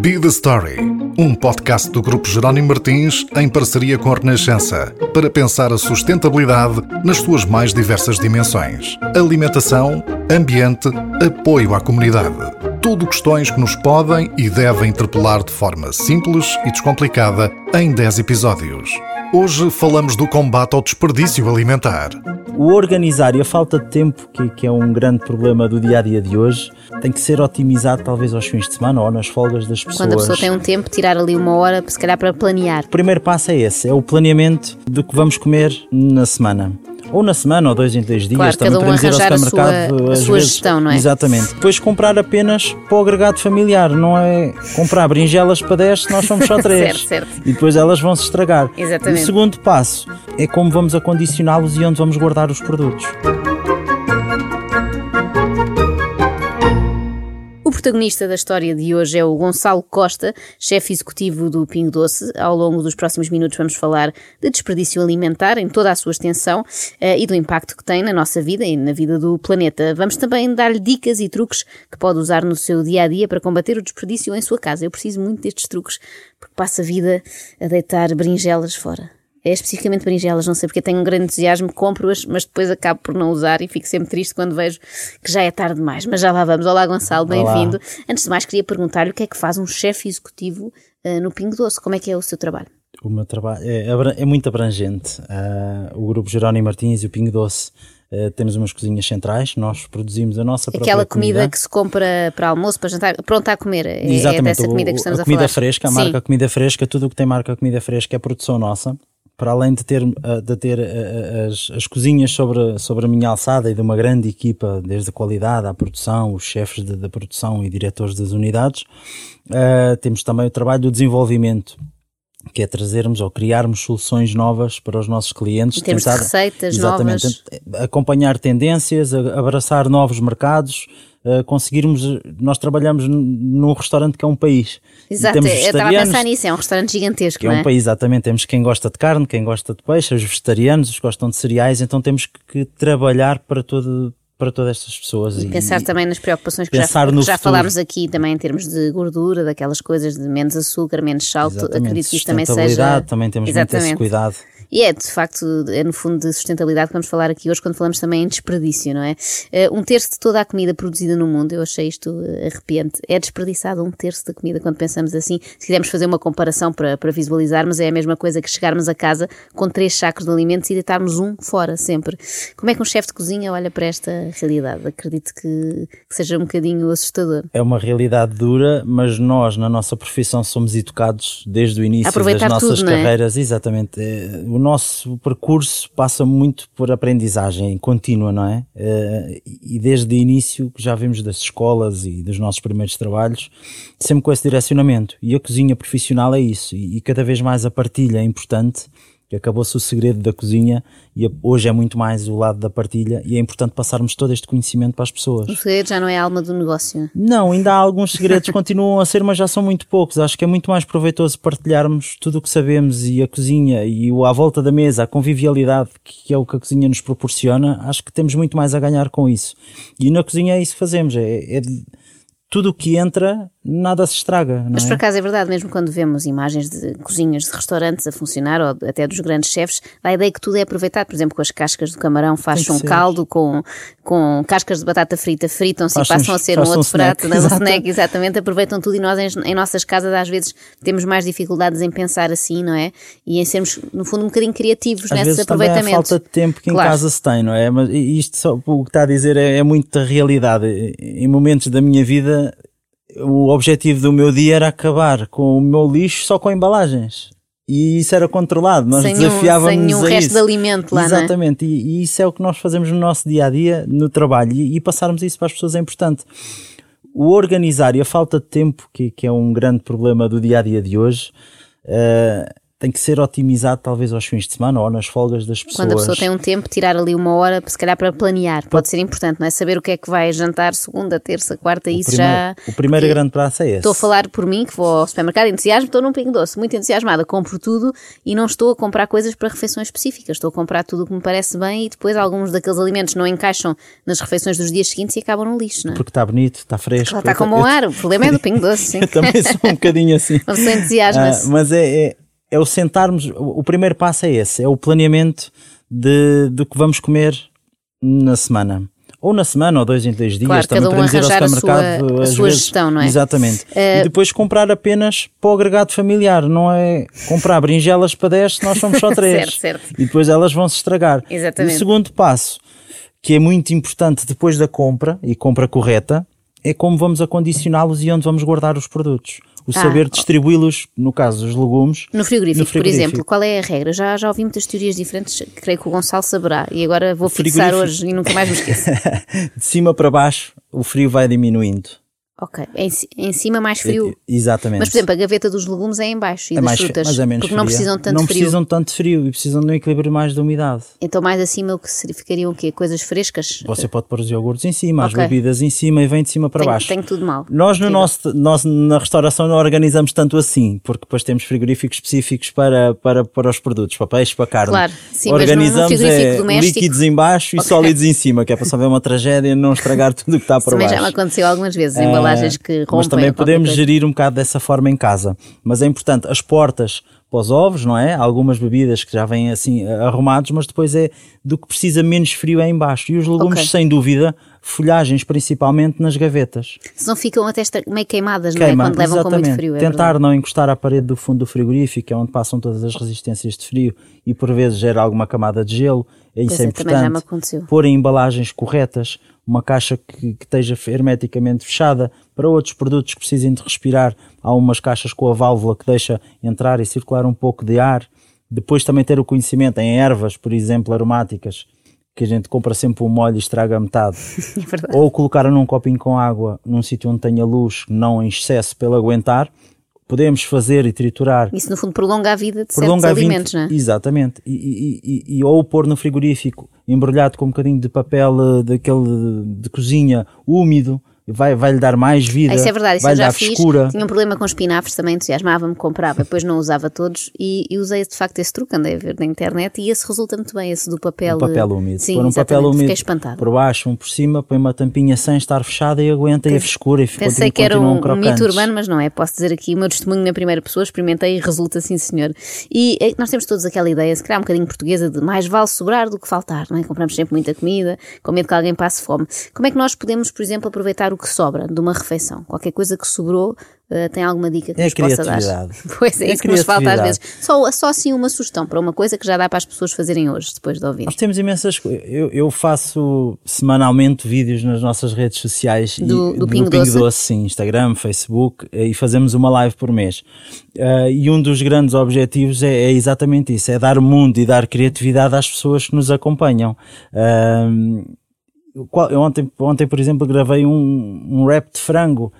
Be the Story, um podcast do Grupo Jerónimo Martins em parceria com a Renascença, para pensar a sustentabilidade nas suas mais diversas dimensões: alimentação, ambiente, apoio à comunidade. Tudo questões que nos podem e devem interpelar de forma simples e descomplicada em 10 episódios. Hoje falamos do combate ao desperdício alimentar. O organizar e a falta de tempo, que, que, é um grande problema do dia a dia de hoje, tem que ser otimizado talvez aos fins de semana ou nas folgas das pessoas. Quando a pessoa tem um tempo, tirar ali uma hora, se calhar para planear. O primeiro passo é esse: é o planeamento do que vamos comer na semana ou na semana, ou dois em dois dias. Claro, Também um podemos ir ao arranjar a supermercado. sua, a sua vezes. gestão, não é? Exatamente. Depois comprar apenas para o agregado familiar, não é comprar berinjelas para 10 se nós somos só 3. Certo, certo. E depois elas vão se estragar. Exatamente. O segundo passo é como vamos acondicioná-los e onde vamos guardar os produtos. Protagonista da história de hoje é o Gonçalo Costa, chefe executivo do Pingo Doce. Ao longo dos próximos minutos vamos falar de desperdício alimentar em toda a sua extensão eh, e do impacto que tem na nossa vida e na vida do planeta. Vamos também dar-lhe dicas e truques que pode usar no seu dia a dia para combater o desperdício em sua casa. Eu preciso muito destes truques porque passo a vida a deitar berinjelas fora. É especificamente berinjelas, não sei porque tenho um grande entusiasmo, compro-as, mas depois acabo por não usar e fico sempre triste quando vejo que já é tarde demais. Mas já lá vamos. Olá, Gonçalo, bem-vindo. Antes de mais, queria perguntar-lhe o que é que faz um chefe executivo uh, no Pingo Doce? Como é que é o seu trabalho? O meu trabalho é, é muito abrangente. Ah, o grupo Jerónimo Martins e o Pingo Doce ah, temos umas cozinhas centrais, nós produzimos a nossa própria Aquela comida, que se compra para almoço, para jantar, pronta a comer. É, é Exatamente, dessa o- comida que estamos a a, comida falar. fresca, a Sim. marca Comida Fresca, tudo o que tem marca Comida Fresca é produção nossa. Para além de ter, ah, de ter ah, as, as cozinhas sobre, sobre a minha alçada e de uma grande equipa, desde a qualidade à produção, os chefes da produção e diretores das unidades, ah, temos também o trabalho do desenvolvimento, que é trazermos ou criarmos soluções novas para os nossos clientes. Em termos de receitas exatamente, novas. acompanhar tendências, abraçar novos mercados, conseguirmos. Nós trabalhamos num restaurante que é um país. Exato, temos eu estava a pensar nisso, é um restaurante gigantesco, que é um é? país, exatamente. Temos quem gosta de carne, quem gosta de peixe, os vegetarianos, os que gostam de cereais, então temos que trabalhar para, todo, para todas estas pessoas. E pensar também nas preocupações que já, que já falámos aqui também em termos de gordura, daquelas coisas de menos açúcar, menos sal, Exatamente, acredito que isso também seja. também temos muito esse Exatamente. cuidado. E é, de facto, é no fundo de sustentabilidade que vamos falar aqui hoje quando falamos também em desperdício, não é? Eh, Um terço de toda a comida produzida no mundo, eu achei isto eh, arrepiante, é desperdiçado um terço da comida quando pensamos assim. Se quisermos fazer uma comparação para, para visualizarmos, é a mesma coisa que chegarmos a casa com três sacos de alimentos e deitarmos um fora sempre. Como é que um chefe de cozinha olha para esta realidade? Acredito que, que seja um bocadinho assustador. É uma realidade dura, mas nós, na nossa profissão, somos educados desde o início Aproveitar das nossas tudo, é? carreiras. Exatamente. Eh, O nosso percurso passa muito por aprendizagem contínua, não é? Eh, E desde o início, já vimos das escolas e dos nossos primeiros trabalhos, sempre com esse direcionamento. E a cozinha profissional é isso. E cada vez mais a partilha é importante. Que Acabou-se o segredo da cozinha e a- hoje é muito mais o lado da partilha e é importante passarmos todo este conhecimento para as pessoas. O segredo já não é a alma do negócio. Não, ainda há alguns segredos, continuam a ser, mas já são muito poucos. Acho que é muito mais proveitoso partilharmos tudo o que sabemos e a cozinha e o à volta da mesa, a convivialidade que é o que a cozinha nos proporciona. Acho que temos muito mais a ganhar com isso. E na cozinha é isso que fazemos, é, é tudo o que entra, nada se estraga. Mas é? por acaso é verdade, mesmo quando vemos imagens de cozinhas de restaurantes a funcionar, ou até dos grandes chefes, dá a ideia que tudo é aproveitado. Por exemplo, com as cascas do camarão Tem um ser. caldo, com, com cascas de batata frita fritam-se e passam a ser um um outro prato, snack, um exato. snack, exatamente, aproveitam tudo e nós em, em nossas casas às vezes temos mais dificuldades em pensar assim, não é? E em sermos, no fundo, um bocadinho criativos Às nesses vezes também é a aproveitamentos. falta de tempo que Claro. em casa se tem, não é? Mas isto só, o que está a dizer é, é muito da realidade. Em momentos da minha vida, o objetivo do meu dia era acabar com o meu lixo só com embalagens. E isso era controlado, nós sem nenhum, desafiávamos sem nenhum resto isso. de alimento lá, é? Exatamente, e, e isso é o que nós fazemos no nosso dia a dia, no trabalho, e, e passarmos isso para as pessoas é importante. O organizar e a falta de tempo, que, que é um grande problema do dia a dia de hoje, eh, tem que ser otimizado talvez aos fins de semana ou nas folgas das pessoas. Quando a pessoa tem um tempo, tirar ali uma hora, se calhar para planear, pode ser importante, não é? Saber o que é que vai jantar segunda, terça, quarta, isso primeiro, já... O primeiro grande prazo é esse. Estou a falar por mim, que vou ao supermercado, entusiasmo, estou num pingo doce, muito entusiasmada, compro tudo e não estou a comprar coisas para refeições específicas, estou a comprar tudo o que me parece bem e depois alguns daqueles alimentos não encaixam nas refeições dos dias seguintes e acabam no lixo, não é? Porque está bonito, está fresco. Está com bom ar, o problema é do pingo doce, sim. eu também sou um bocadinho assim. Uma pessoa entusiasma-se. Ah, mas é, é é o sentarmos, o primeiro passo é esse, é o planeamento de, do que vamos comer na semana. Ou na semana, ou dois em dois dias, claro, também um podemos ir ao supermercado. A sua, a sua gestão, não é? Exatamente. Uh, e depois comprar apenas para o agregado familiar, não é comprar berinjelas para 10 se nós somos só 3. certo, certo. E depois elas vão se estragar. Exatamente. E o segundo passo, que é muito importante depois da compra, e compra correta, é como vamos acondicioná-los e onde vamos guardar os produtos o ah, saber distribuí-los, no caso dos legumes. No frigorífico, no frigorífico, por exemplo, qual é a regra? Já, já ouvi muitas teorias diferentes, creio que o Gonçalo saberá, e agora vou fixar hoje e nunca mais me esqueço. de cima para baixo, o frio vai diminuindo. Ok, em, em cima mais frio. Exatamente. Mas, por exemplo, a gaveta dos legumes é em baixo e é das mais, frutas. Mas é menos porque fria. não precisam de tanto não frio. Não precisam de tanto frio e precisam de um equilíbrio mais de umidade. Então mais acima o que ficariam o quê? Coisas frescas? Você pode pôr os iogurtes em cima, okay. as bebidas em cima e vem de cima para tenho, baixo. Tenho tudo mal. Nós, no nosso, nós na restauração não organizamos tanto assim, porque depois temos frigoríficos específicos para, para, para os produtos, para peixe, para carne. Claro, sim, organizamos mas é, doméstico... líquidos em baixo e okay. sólidos em cima, que é para só ver uma tragédia e não estragar tudo o que está para baixo. Também já me aconteceu algumas vezes, embalagens que rompem. Mas também podemos gerir um bocado dessa forma em casa. Mas é importante, as portas para os ovos, não é? Algumas bebidas que já vêm assim arrumados, mas depois é do que precisa menos frio é em baixo. E os legumes, okay. sem dúvida, folhagens principalmente nas gavetas. Se não ficam até meio queimadas, Queima, não é? Quando levam exatamente. com muito frio. É Tentar verdade. não encostar à parede do fundo do frigorífico, é onde passam todas as resistências de frio e por vezes gera alguma camada de gelo. É isso pois é, é importante. Pôr em embalagens corretas, uma caixa que, que, esteja hermeticamente fechada. Para outros produtos que precisem de respirar, há umas caixas com a válvula que deixa entrar e circular um pouco de ar. Depois também ter o conhecimento em ervas, por exemplo, aromáticas, que a gente compra sempre um molho e estraga a metade. É Ou colocar num copinho com água num sítio onde tenha luz, não em excesso pelo aguentar. Podemos fazer e triturar. Isso, no fundo, prolonga a vida de prolonga certos alimentos, 20, não é? Exatamente. E, e, e, e, ou pôr no frigorífico embrulhado com um bocadinho de papel eh, daquele de cozinha úmido, vai, vai lhe dar mais vida. Isso é verdade, isso eu já dar fiz. frescura. Tinha um problema com espinafres, também entusiasmava-me, comprava, depois não usava todos e, e, usei de facto esse truque, andei a ver na internet e esse resulta muito bem, esse do papel. O papel úmido. Sim, Pôr um papel úmido fiquei espantada. por baixo, um por cima, põe uma tampinha sem estar fechada e aguenta Pense, e a frescura e fica Pensei que era um, um mito urbano, mas não é. Posso dizer aqui o meu testemunho na primeira pessoa, experimentei e resulta sim, senhor. E eh, nós temos todos aquela ideia, se calhar um bocadinho portuguesa, de mais vale sobrar do que faltar, não é? Compramos sempre muita comida, com medo que alguém passe fome. Como é que nós podemos, por exemplo, aproveitar o que sobra de uma refeição. Qualquer coisa que sobrou, uh, tem alguma dica que é nos possa dar? Pois é, é isso que nos falta às vezes. Só, só assim uma sugestão para uma coisa que já dá para as pessoas fazerem hoje, depois de ouvir. Nós temos imensas coisas. Eu, eu, faço semanalmente vídeos nas nossas redes sociais do, e, do, Pingo, Pingo Doce. Doce, sim, Instagram, Facebook, e fazemos uma live por mês. Uh, e um dos grandes objetivos é, é, exatamente isso: é dar mundo e dar criatividade às pessoas que nos acompanham. Uh, eu ontem, ontem, por exemplo, gravei um, um rap de frango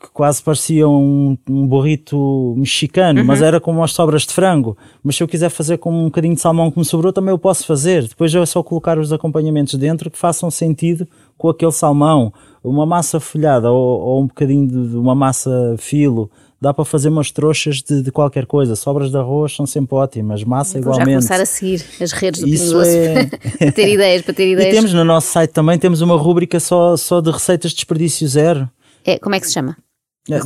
que quase parecia um, um burrito mexicano, uhum. mas era como as sobras de frango. Mas se eu quiser fazer com um bocadinho de salmão que me sobrou, também eu posso fazer. Depois é só colocar os acompanhamentos dentro que façam sentido com aquele salmão. Uma massa folhada ou, ou um bocadinho de, de uma massa filo dá para fazer umas trouxas de, de, qualquer coisa. Sobras de arroz são sempre ótimas, massa Vou igualmente. já começar a seguir as redes do Isso é... para ter ideias, para ter ideias. E temos no nosso site também, temos uma rúbrica só, só de receitas de desperdício zero. É, como é que se chama?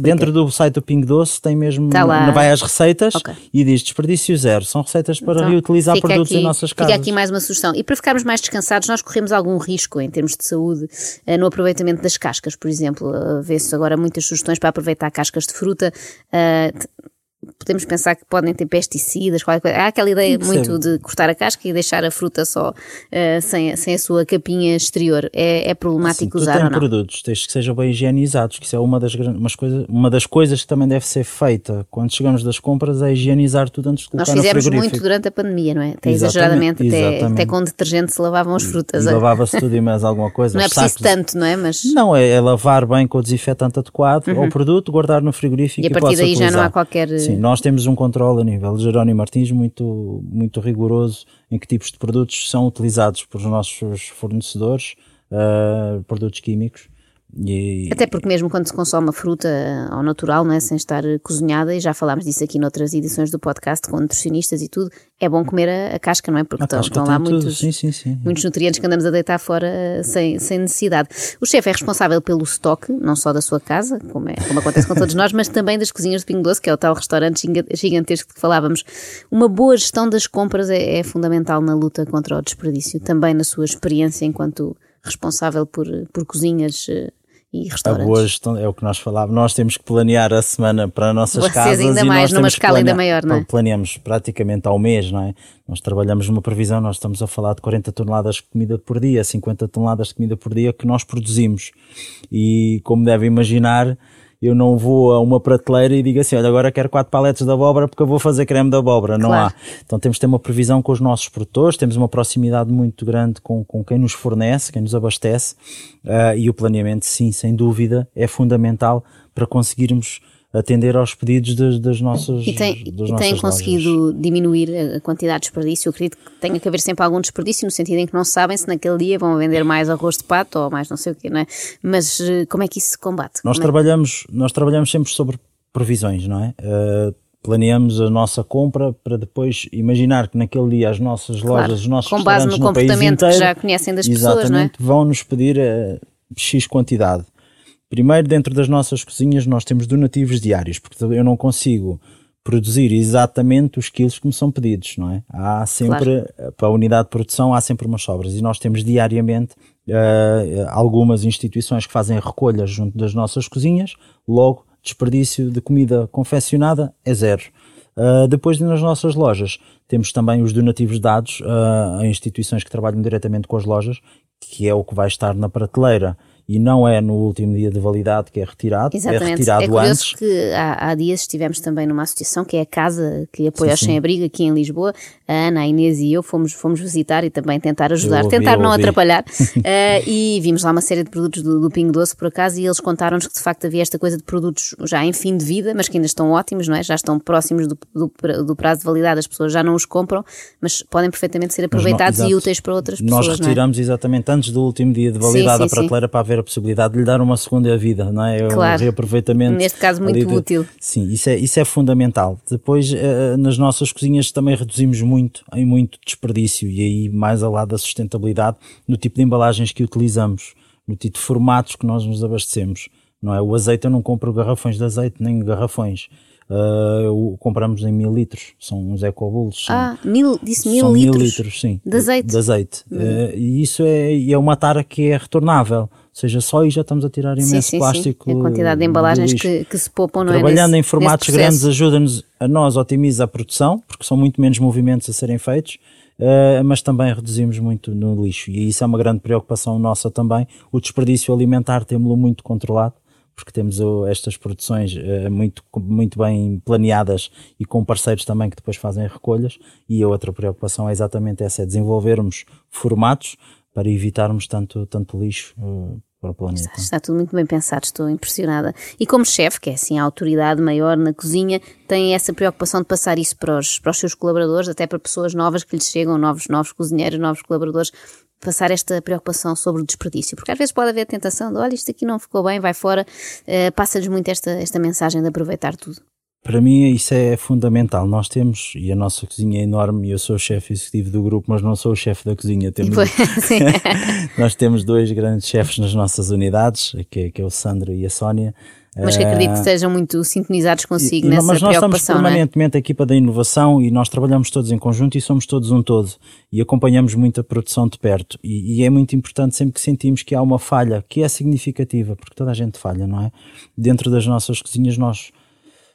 Dentro do site do Pingo Doce tem mesmo, tá lá. vai às receitas okay. e diz desperdício zero. São receitas para então, reutilizar produtos aqui, em nossas casas. Fica aqui mais uma sugestão. E para ficarmos mais descansados, nós corremos algum risco em termos de saúde eh, no aproveitamento das cascas, por exemplo. Uh, Vê-se agora muitas sugestões para aproveitar cascas de fruta. Podemos pensar que podem ter pesticidas, qualquer coisa. Há aquela ideia muito de cortar a casca e deixar a fruta só uh, sem, sem a sua capinha exterior. É, é problemático assim, usar tu ou não? produtos, desde que sejam bem higienizados, que isso é uma das, umas coisa, uma das coisas que também deve ser feita quando chegamos das compras, é higienizar tudo antes de colocar Nós fizemos muito durante a pandemia, não é? Até exageradamente, até, até, com detergente se lavavam as frutas. Lavava-se tudo e mais alguma coisa. Não é preciso tanto, não é? Mas... Não, é, é lavar bem com o desinfetante adequado uhum. ao produto, guardar no frigorífico e a partir daí utilizar. já não há qualquer Sim, sim. Nós temos um controle a nível de Jerónimo Martins muito, muito rigoroso em que tipos de produtos são utilizados pelos nossos fornecedores, uh, produtos químicos, e... Até porque mesmo quando se consome a fruta ao natural, não é? sem estar cozinhada, e já falámos disso aqui noutras edições do podcast com nutricionistas e tudo, é bom comer a, a casca, não é? Porque estão, estão lá muitos, sim, sim, sim. muitos nutrientes que andamos a deitar fora sem, sem necessidade. O chefe é responsável pelo estoque, não só da sua casa, como, é, como acontece com todos nós, mas também das cozinhas de Pingo Doce, que é o tal restaurante gigantesco de que falávamos. Uma boa gestão das compras é, é fundamental na luta contra o desperdício, também na sua experiência enquanto responsável por, por cozinhas eh, e restaurantes. É o que nós falávamos. Nós temos que planear a semana para nossas Vocês casas ainda e mais, numa escala ainda maior, não é? Planeamos praticamente ao mês, não é? Nós trabalhamos numa previsão, nós estamos a falar de 40 toneladas de comida por dia, 50 toneladas de comida por dia que nós produzimos. E como devem imaginar, eu não vou a uma prateleira e digo assim, olha, agora quero quatro paletes de abóbora porque eu vou fazer creme de abóbora. Não claro. há. Então temos que ter uma previsão com os nossos produtores, temos uma proximidade muito grande com, com quem nos fornece, quem nos abastece, uh, e o planeamento, sim, sem dúvida, é fundamental para conseguirmos atender aos pedidos das, das nossas E tem, das e tem conseguido lojas. diminuir a quantidade de desperdício? Eu acredito que tenha que haver sempre algum desperdício, no sentido em que não sabem se naquele dia vão vender mais arroz de pato ou mais não sei o quê, não é? Mas eh, como é que isso se combate? Nós, como é trabalhamos, é? nós trabalhamos sempre sobre previsões, não é? Uh, planeamos a nossa compra para depois imaginar que naquele dia as nossas claro, lojas, os nossos com base no, no comportamento inteiro, que já conhecem das pessoas, não é? vão nos pedir uh, X quantidade. Primeiro, dentro das nossas cozinhas, nós temos donativos diários, porque eu não consigo produzir exatamente os quilos que me são pedidos, não é? Há sempre, claro. para a unidade de produção, há sempre umas sobras e nós temos diariamente uh, algumas instituições que fazem recolhas junto das nossas cozinhas, logo, desperdício de comida confeccionada é zero. Uh, depois, nas nossas lojas, temos também os donativos dados uh, a instituições que trabalham diretamente com as lojas, que é o que vai estar na prateleira e não é no último dia de validade que é retirado, é Exatamente. é retirado é curioso antes. que há, há, dias estivemos também numa associação que é a Casa que apoia os sem-abrigo aqui em Lisboa. A Ana, a Inês e eu fomos, fomos visitar e também tentar ajudar, ouvi, tentar não atrapalhar. uh, e vimos lá uma série de produtos do, do Pingo Doce por acaso e eles contaram-nos que de facto havia esta coisa de produtos já em fim de vida, mas que ainda estão ótimos, não é? Já estão próximos do, do, do prazo de validade, as pessoas já não os compram, mas podem perfeitamente ser aproveitados não, e úteis para outras pessoas. Nós é? retiramos é? exatamente antes do último dia de validade sim, sim, a prateleira sim. para haver a possibilidade de lhe dar uma segunda vida, não é? Claro. Um reaproveitamento. Neste caso, muito de, útil. Sim, isso é, isso é fundamental. Depois, uh, nas nossas cozinhas também reduzimos muito, em muito desperdício e aí mais ao lado da sustentabilidade no tipo de embalagens que utilizamos, no tipo de formatos que nós nos abastecemos. Não é? O azeite eu não compro garrafões de azeite, nem garrafões. Uh, compramos em mil litros, são uns ecobulos. Ah, mil, disse mil são litros? mil litros, sim. De azeite? De azeite. Uhum. Uh, e isso é, é uma tara que é retornável. Ou seja, só aí já estamos a tirar imenso sim, sim, plástico. Sim. A quantidade de embalagens que, que, se poupam, não Trabalhando é? Trabalhando em formatos grandes ajuda-nos a nós, otimiza a produção, porque são muito menos movimentos a serem feitos. Uh, mas também reduzimos muito no lixo e isso é uma grande preocupação nossa também. O desperdício alimentar temos-lo muito controlado porque temos estas produções uh, muito, muito bem planeadas e com parceiros também que depois fazem recolhas. E a outra preocupação é exatamente essa: é desenvolvermos formatos para evitarmos tanto, tanto lixo. Uh, para o planeta. Está, está, tudo muito bem pensado, estou impressionada. E como chefe, que é assim a autoridade maior na cozinha, tem essa preocupação de passar isso para os, para os seus colaboradores, até para pessoas novas que lhes chegam, novos, novos cozinheiros, novos colaboradores, passar esta preocupação sobre o desperdício, porque às vezes pode haver a tentação de, olha, isto aqui não ficou bem, vai fora, uh, passa-lhes muito esta, esta mensagem de aproveitar tudo. Para mim isso é fundamental. Nós temos, e a nossa cozinha é enorme, eu sou o chefe executivo do grupo, mas não sou o chefe da cozinha. Temos, nós temos dois grandes chefes nas nossas unidades, que é, que é o Sandro e a Sónia, mas que acredito que estejam muito sintonizados consigo e, nessa mas nós estamos é? permanentemente é? a equipa da inovação e nós trabalhamos todos em conjunto e somos todos um todo e acompanhamos muito a produção de perto e, e, é muito importante sempre que sentimos que há uma falha que é significativa, porque toda a gente falha, não é? Dentro das nossas cozinhas nós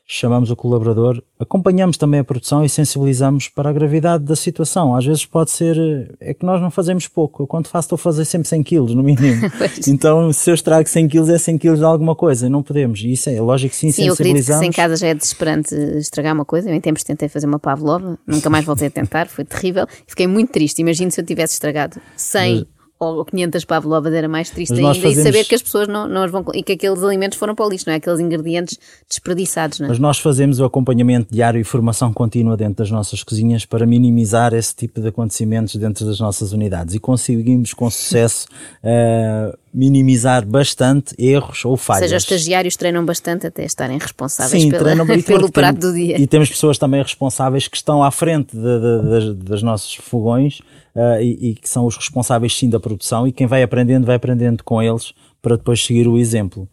chamamos o colaborador, acompanhamos também a produção e sensibilizamos para a gravidade da situação. Às vezes pode ser, é que nós não fazemos pouco. Eu quando faço estou a fazer sempre 100 quilos, no mínimo. então se eu estrago 100 quilos é 100 quilos de alguma coisa, não podemos. E isso é lógico que sim, sim sensibilizamos. Sim, eu acredito que em casa já é desesperante estragar uma coisa. Eu em tempos tentei fazer uma pavlova, nunca mais voltei a tentar, foi terrível. Fiquei muito triste. Imagino se eu tivesse estragado 100 ou 500 pavlovas era mais triste Mas ainda fazemos- e saber que as pessoas não, não as vão e que aqueles alimentos foram para o lixo, não é? Aqueles ingredientes desperdiçados, não é? Mas nós fazemos o acompanhamento diário e formação contínua dentro das nossas cozinhas para minimizar esse tipo de acontecimentos dentro das nossas unidades e conseguimos com sucesso eh, minimizar bastante erros ou Ou falhas. seja, os estagiários treinam bastante até estarem responsáveis Sim, pela- treinam pelo prato tem- do dia. E temos pessoas também responsáveis que estão à frente de- de- das, das nossos fogões eh, e, e que são os responsáveis sim da produção e quem vai aprendendo vai aprendendo com eles para depois seguir o exemplo.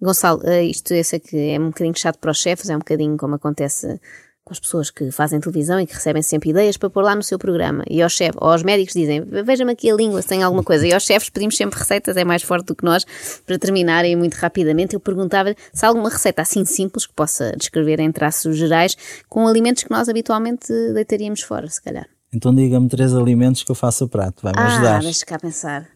Gonçalo, eh, isto eu sei que é um bocadinho chato para os chefes, é um bocadinho como acontece com as pessoas que fazem televisão e que recebem sempre ideias para pôr lá no seu programa. E aos chefes, ou aos médicos dizem, veja-me aqui a língua se tem alguma coisa. E aos chefes pedimos sempre receitas, é mais forte do que nós, para terminarem muito rapidamente. Eu perguntava se há alguma receita assim simples que possa descrever em traços gerais com alimentos que nós habitualmente deitaríamos fora, se calhar. Então diga-me três alimentos que eu faço o prato, vai-me Ah, ajudar. deixa cá pensar.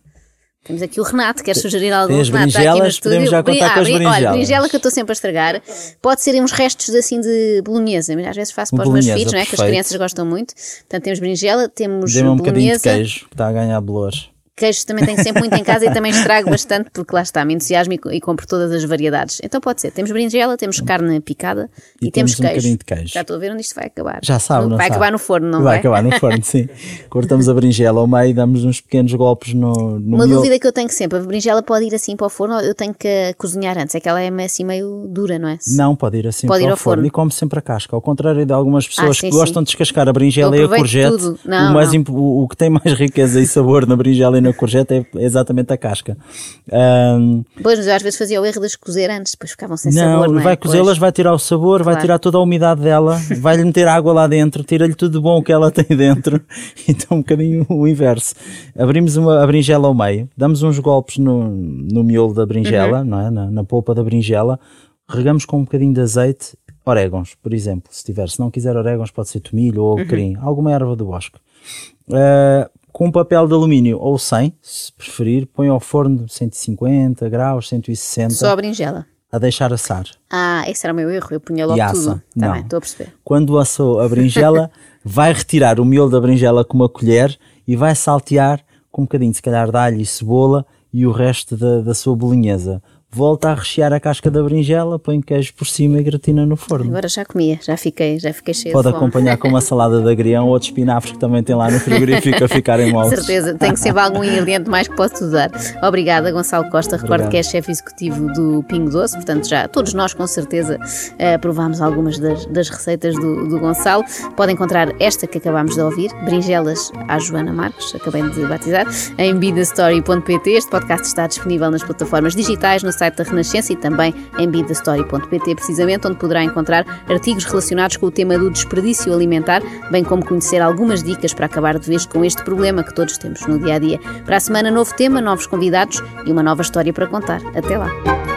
Temos aqui o Renato, quer sugerir algum? Tem as Renato, está aqui no berinjelas, estúdio. podemos já contar com as brin- Olha, berinjelas. berinjela que eu estou sempre a estragar. Pode ser uns restos assim de bolonhesa, às vezes faço para os meus Bolonhesa, filhos, não é? que as crianças gostam muito. Portanto, temos berinjela, temos Dê-me um bocadinho de bolonhesa. queijo, que está a ganhar bolores. Queijo também tenho sempre muito em casa e também estrago bastante porque lá está, me entusiasmo e, e compro todas as variedades. Então pode ser, temos berinjela, temos carne picada e, E temos temos um queijo. bocadinho de queijo. Já estou a ver onde isto vai acabar. Já sabe, não Vai sabe? acabar no forno, não vai? vai? acabar no forno, sim. Cortamos a berinjela ao meio e damos uns pequenos golpes no, no Uma miolo. dúvida que eu tenho sempre, a berinjela pode ir assim para o forno ou eu tenho que cozinhar antes? É que ela é assim meio dura, não é? Não, pode ir assim Pode para ir o ao forno. forno. e come sempre a casca. Ao contrário de algumas pessoas sim, que gostam de descascar a berinjela e a courgette. Não, o, mais o, o que tem mais riqueza e sabor na berinjela na courgette é exatamente a casca. Ahm, Pois, mas eu às vezes fazia o erro de as cozer antes, depois ficavam sem não, sabor, não é? vai cozê-las, vai tirar o sabor, vai Claro. tirar toda a umidade dela, vai-lhe meter água lá dentro, tira-lhe tudo de bom que ela tem dentro. Então, um bocadinho o inverso. Abrimos uma, a berinjela ao meio, damos uns golpes no, no miolo da berinjela, Uhum. não é? na, na polpa da berinjela, regamos com um bocadinho de azeite, orégãos, por exemplo, se tiver. Se não quiser orégãos, pode ser tomilho Uhum. ou alecrim, alguma erva do bosque. Uh, com papel de alumínio ou 100, se preferir, põe ao forno de 150 graus, 160, Só a berinjela. a deixar assar. Ah, esse era o meu erro, eu punha logo E assa. tudo. Está Não. bem, estou a perceber. Quando assou a berinjela, vai retirar o miolo da berinjela com uma colher e vai saltear com um bocadinho, se calhar, de alho e cebola e o resto da, da sua bolinhesa. Volta a rechear a casca da berinjela, põe queijo por cima e gratina no forno. Agora já comia, já fiquei, já fiquei cheia Pode acompanhar com uma salada de agrião ou de espinafres que também tem lá no frigorífico a ficarem Com moldes. certeza, tem que sempre algum ingrediente mais que posso usar. Obrigada, Gonçalo Costa. Recordo Obrigado. que é chefe executivo do Pingo Doce, portanto, já todos nós, com certeza, eh, provámos algumas das, das receitas do, do Gonçalo. Podem encontrar esta que acabámos de ouvir, Brinjelas à Joana Marques, acabei de batizar, em bidastory.pt. Este podcast está disponível nas plataformas digitais, no site da Renascença e também em bidastory.pt, precisamente, onde poderá encontrar artigos relacionados com o tema do desperdício alimentar, bem como conhecer algumas dicas para acabar de vez com este problema que todos temos no dia a dia. Para a semana, novo tema, novos convidados e uma nova história para contar. Até lá!